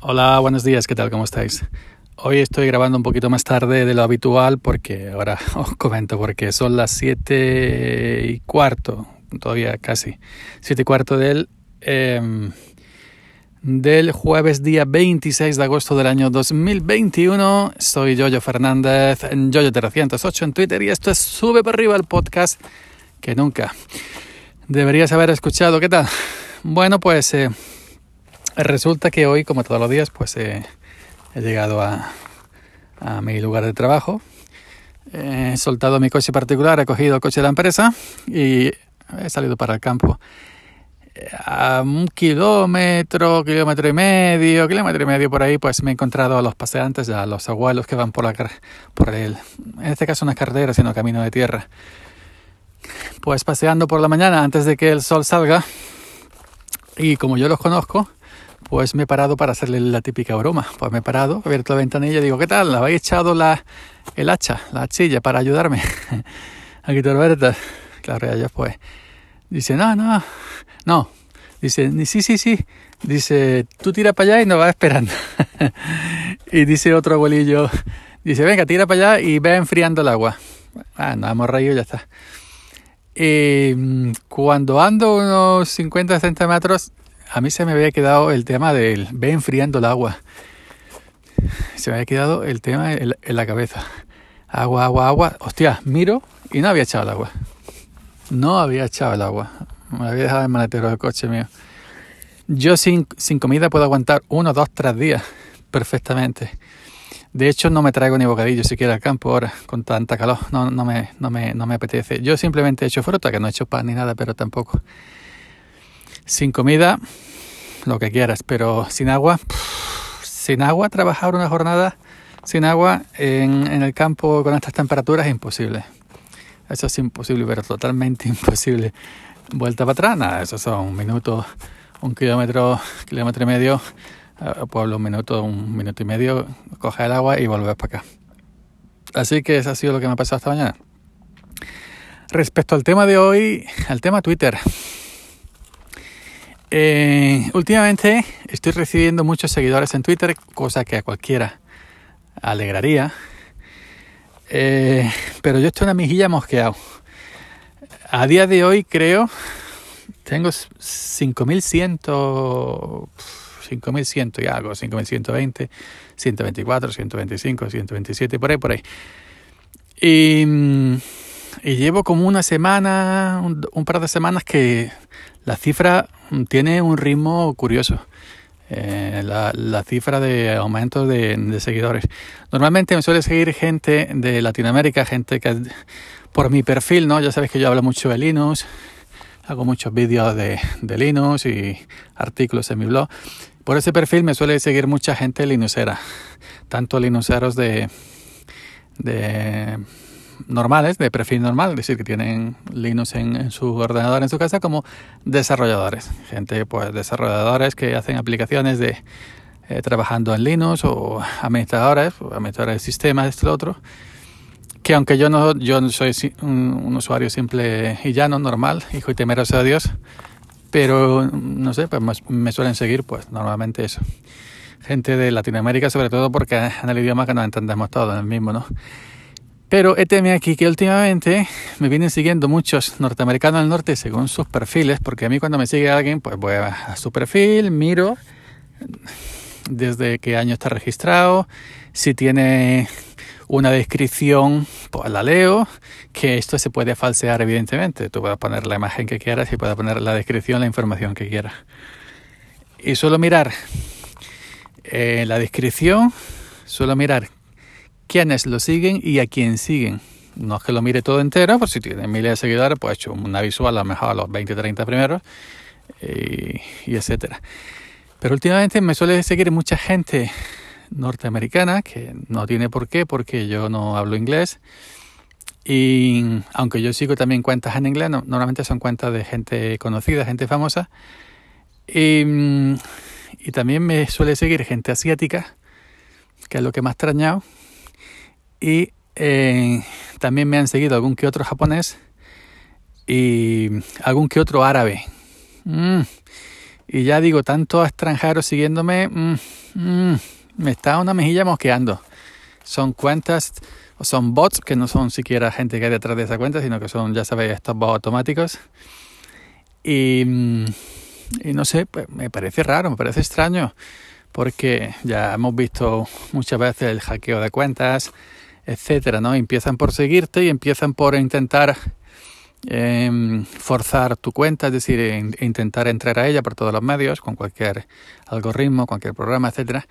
Hola, buenos días, ¿qué tal? ¿Cómo estáis? Hoy estoy grabando un poquito más tarde de lo habitual porque ahora os comento porque son las 7 y cuarto, todavía casi, 7 y cuarto del, eh, del jueves día 26 de agosto del año 2021. Soy Yoyo Fernández, en Yoyo308 en Twitter y esto es Sube para arriba el podcast que nunca deberías haber escuchado. ¿Qué tal? Bueno, pues... Eh, Resulta que hoy, como todos los días, pues eh, he llegado a, mi lugar de trabajo. He soltado mi coche particular, he cogido el coche de la empresa y he salido para el campo. A un kilómetro, kilómetro y medio, kilómetro y medio por ahí, pues me he encontrado a los paseantes, a los abuelos que van por la por el, en este caso una carretera, sino camino de tierra. Pues paseando por la mañana antes de que el sol salga. Y como yo los conozco, pues me he parado para hacerle la típica broma. Pues me he parado, he abierto la ventanilla y digo, ¿qué tal? ¿Habéis echado la, el hacha, la hachilla para ayudarme? Aquí Alberto. Claro, ella pues dice, no, no, no. Dice, sí, sí, sí. Dice, tú tira para allá y nos vas esperando. y dice otro abuelillo, dice, venga, tira para allá y ve enfriando el agua. Ah, nos hemos reído ya está. Y mm, cuando ando unos 50 centímetros, a mí se me había quedado el tema del ve el agua. Se me había quedado el tema en, la cabeza. Agua, agua, agua. Hostia, miro y no había echado el agua. No había echado el agua. Me había dejado el maletero del coche mío. Yo sin, sin comida puedo aguantar uno, dos, tres días perfectamente. De hecho, no me traigo ni bocadillo siquiera al campo ahora, con tanta calor. No, no, me, no, me, no me apetece. Yo simplemente he hecho fruta, que no he hecho pan ni nada, pero tampoco. Sin comida, lo que quieras, pero sin agua, sin agua, trabajar una jornada sin agua en, el campo con estas temperaturas es imposible. Eso es imposible, pero totalmente imposible. Vuelta para atrás, nada, eso son un minuto, un kilómetro, kilómetro y medio, pueblo, un minuto, un minuto y medio, coger el agua y volver para acá. Así que eso ha sido lo que me ha pasado esta mañana. Respecto al tema de hoy, al tema Twitter. Eh, últimamente estoy recibiendo muchos seguidores en Twitter, cosa que a cualquiera alegraría. Eh, pero yo estoy una mejilla mosqueado. A día de hoy creo tengo 5100 5100 y algo, 5120, 124, 125, 127, por ahí, por ahí. Y, y llevo como una semana, un par de semanas que la cifra tiene un ritmo curioso. Eh, la, la, cifra de aumento de, seguidores. Normalmente me suele seguir gente de Latinoamérica, gente que por mi perfil, ¿no? Ya sabes que yo hablo mucho de Linux, hago muchos vídeos de, de Linux y artículos en mi blog. Por ese perfil me suele seguir mucha gente linuxera, tanto linuxeros de, de normales, de perfil normal, es decir, que tienen Linux en, su ordenador en su casa, como desarrolladores. Gente, pues, desarrolladores que hacen aplicaciones de eh, trabajando en Linux o administradores, administradores de sistemas, esto y lo otro. Que aunque yo no, yo soy un, usuario simple y llano, normal, hijo y temeroso de Dios, pero no sé, pues me suelen seguir, pues normalmente eso. Gente de Latinoamérica, sobre todo porque en el idioma que nos entendemos todos, el mismo, ¿no? Pero teme aquí que últimamente me vienen siguiendo muchos norteamericanos del norte según sus perfiles, porque a mí cuando me sigue alguien, pues voy a su perfil, miro desde qué año está registrado, si tiene una descripción, pues la leo, que esto se puede falsear evidentemente. Tú puedes poner la imagen que quieras y puedes poner la descripción, la información que quieras. Y suelo mirar eh, la descripción, suelo mirar quiénes lo siguen y a quién siguen. No es que lo mire todo entero, por si tiene miles de seguidores, pues he hecho una visual a lo mejor a los 20, 30 primeros y, y etcétera. Pero últimamente me suele seguir mucha gente norteamericana que no tiene por qué, porque yo no hablo inglés. Y aunque yo sigo también cuentas en inglés, no, normalmente son cuentas de gente conocida, gente famosa. Y, y también me suele seguir gente asiática, que es lo que me ha extrañado y eh, también me han seguido algún que otro japonés y algún que otro árabe. Mm. Y ya digo, tantos extranjeros siguiéndome, mm, mm, me está una mejilla mosqueando. Son cuentas o son bots que no son siquiera gente que hay detrás de esa cuenta, sino que son, ya sabéis, estos bots automáticos. Y, y no sé, pues me parece raro, me parece extraño, porque ya hemos visto muchas veces el hackeo de cuentas, etcétera, ¿no? Empiezan por seguirte y empiezan por intentar eh, forzar tu cuenta, es decir, intentar entrar a ella por todos los medios, con cualquier algoritmo, cualquier programa, etcétera.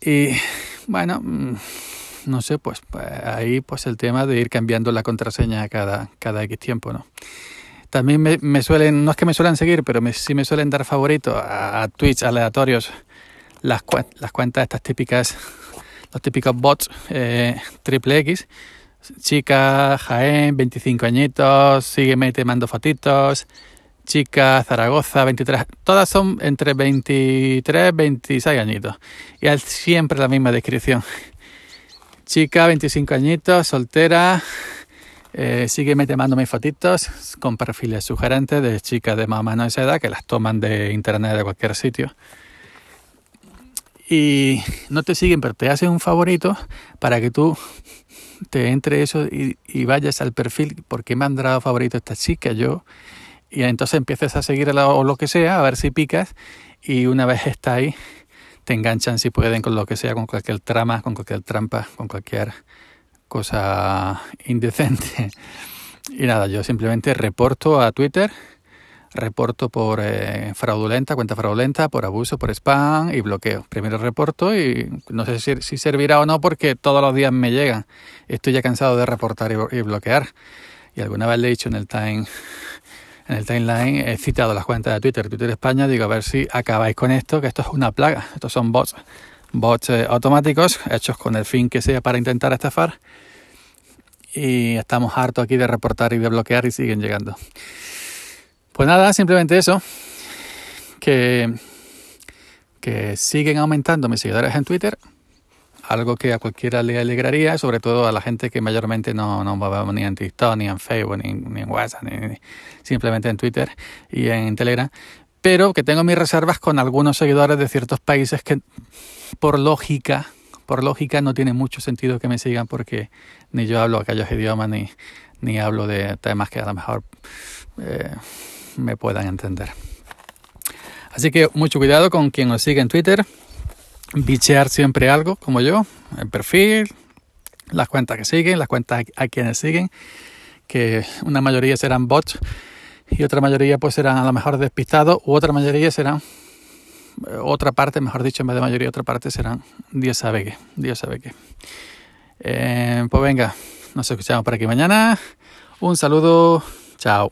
Y bueno, mm, no sé, pues, ahí pues el tema de ir cambiando la contraseña cada, cada X tiempo, ¿no? También me, me suelen, no es que me suelen seguir, pero me, sí me suelen dar favorito a, a Twitch aleatorios las, las cuentas estas típicas, los típicos bots eh, triple X Chica Jaén, 25 añitos, sígueme te mando fotitos. Chica Zaragoza, 23. Todas son entre 23 26 añitos. Y es siempre la misma descripción. Chica, 25 añitos, soltera. Eh, sígueme te mando mis fotitos con perfiles sugerentes de chicas de más o menos esa edad que las toman de internet de cualquier sitio y no te siguen, pero te hacen un favorito para que tú te entre eso y, vayas al perfil porque me han dado favorito esta chica, yo, y entonces empieces a seguir o lo que sea, a ver si picas, y una vez está ahí, te enganchan si pueden con lo que sea, con cualquier trama, con cualquier trampa, con cualquier cosa indecente. Y nada, yo simplemente reporto a Twitter reporto por eh, fraudulenta, cuenta fraudulenta, por abuso, por spam y bloqueo. Primero reporto y no sé si, servirá o no porque todos los días me llegan. Estoy ya cansado de reportar y, bloquear. Y alguna vez le he dicho en el time en el timeline he citado las cuentas de Twitter, Twitter España, digo a ver si acabáis con esto, que esto es una plaga. Estos son bots, bots eh, automáticos hechos con el fin que sea para intentar estafar. Y estamos hartos aquí de reportar y de bloquear y siguen llegando. Pues nada, simplemente eso. Que, siguen aumentando mis seguidores en Twitter. Algo que a cualquiera le alegraría, sobre todo a la gente que mayormente no, no va ni en TikTok, ni en Facebook, ni, en WhatsApp, ni, simplemente en Twitter y en Telegram. Pero que tengo mis reservas con algunos seguidores de ciertos países que por lógica, por lógica no tiene mucho sentido que me sigan porque ni yo hablo aquellos idiomas ni, ni hablo de temas que a lo mejor eh, me puedan entender. Así que mucho cuidado con quien os sigue en Twitter. Bichear siempre algo, como yo, el perfil, las cuentas que siguen, las cuentas a quienes siguen, que una mayoría serán bots y otra mayoría pues serán a lo mejor despistados u otra mayoría serán otra parte, mejor dicho, en vez de mayoría, otra parte serán Dios sabe qué, Dios sabe qué. Eh, pues venga, nos escuchamos por aquí mañana. Un saludo, chao.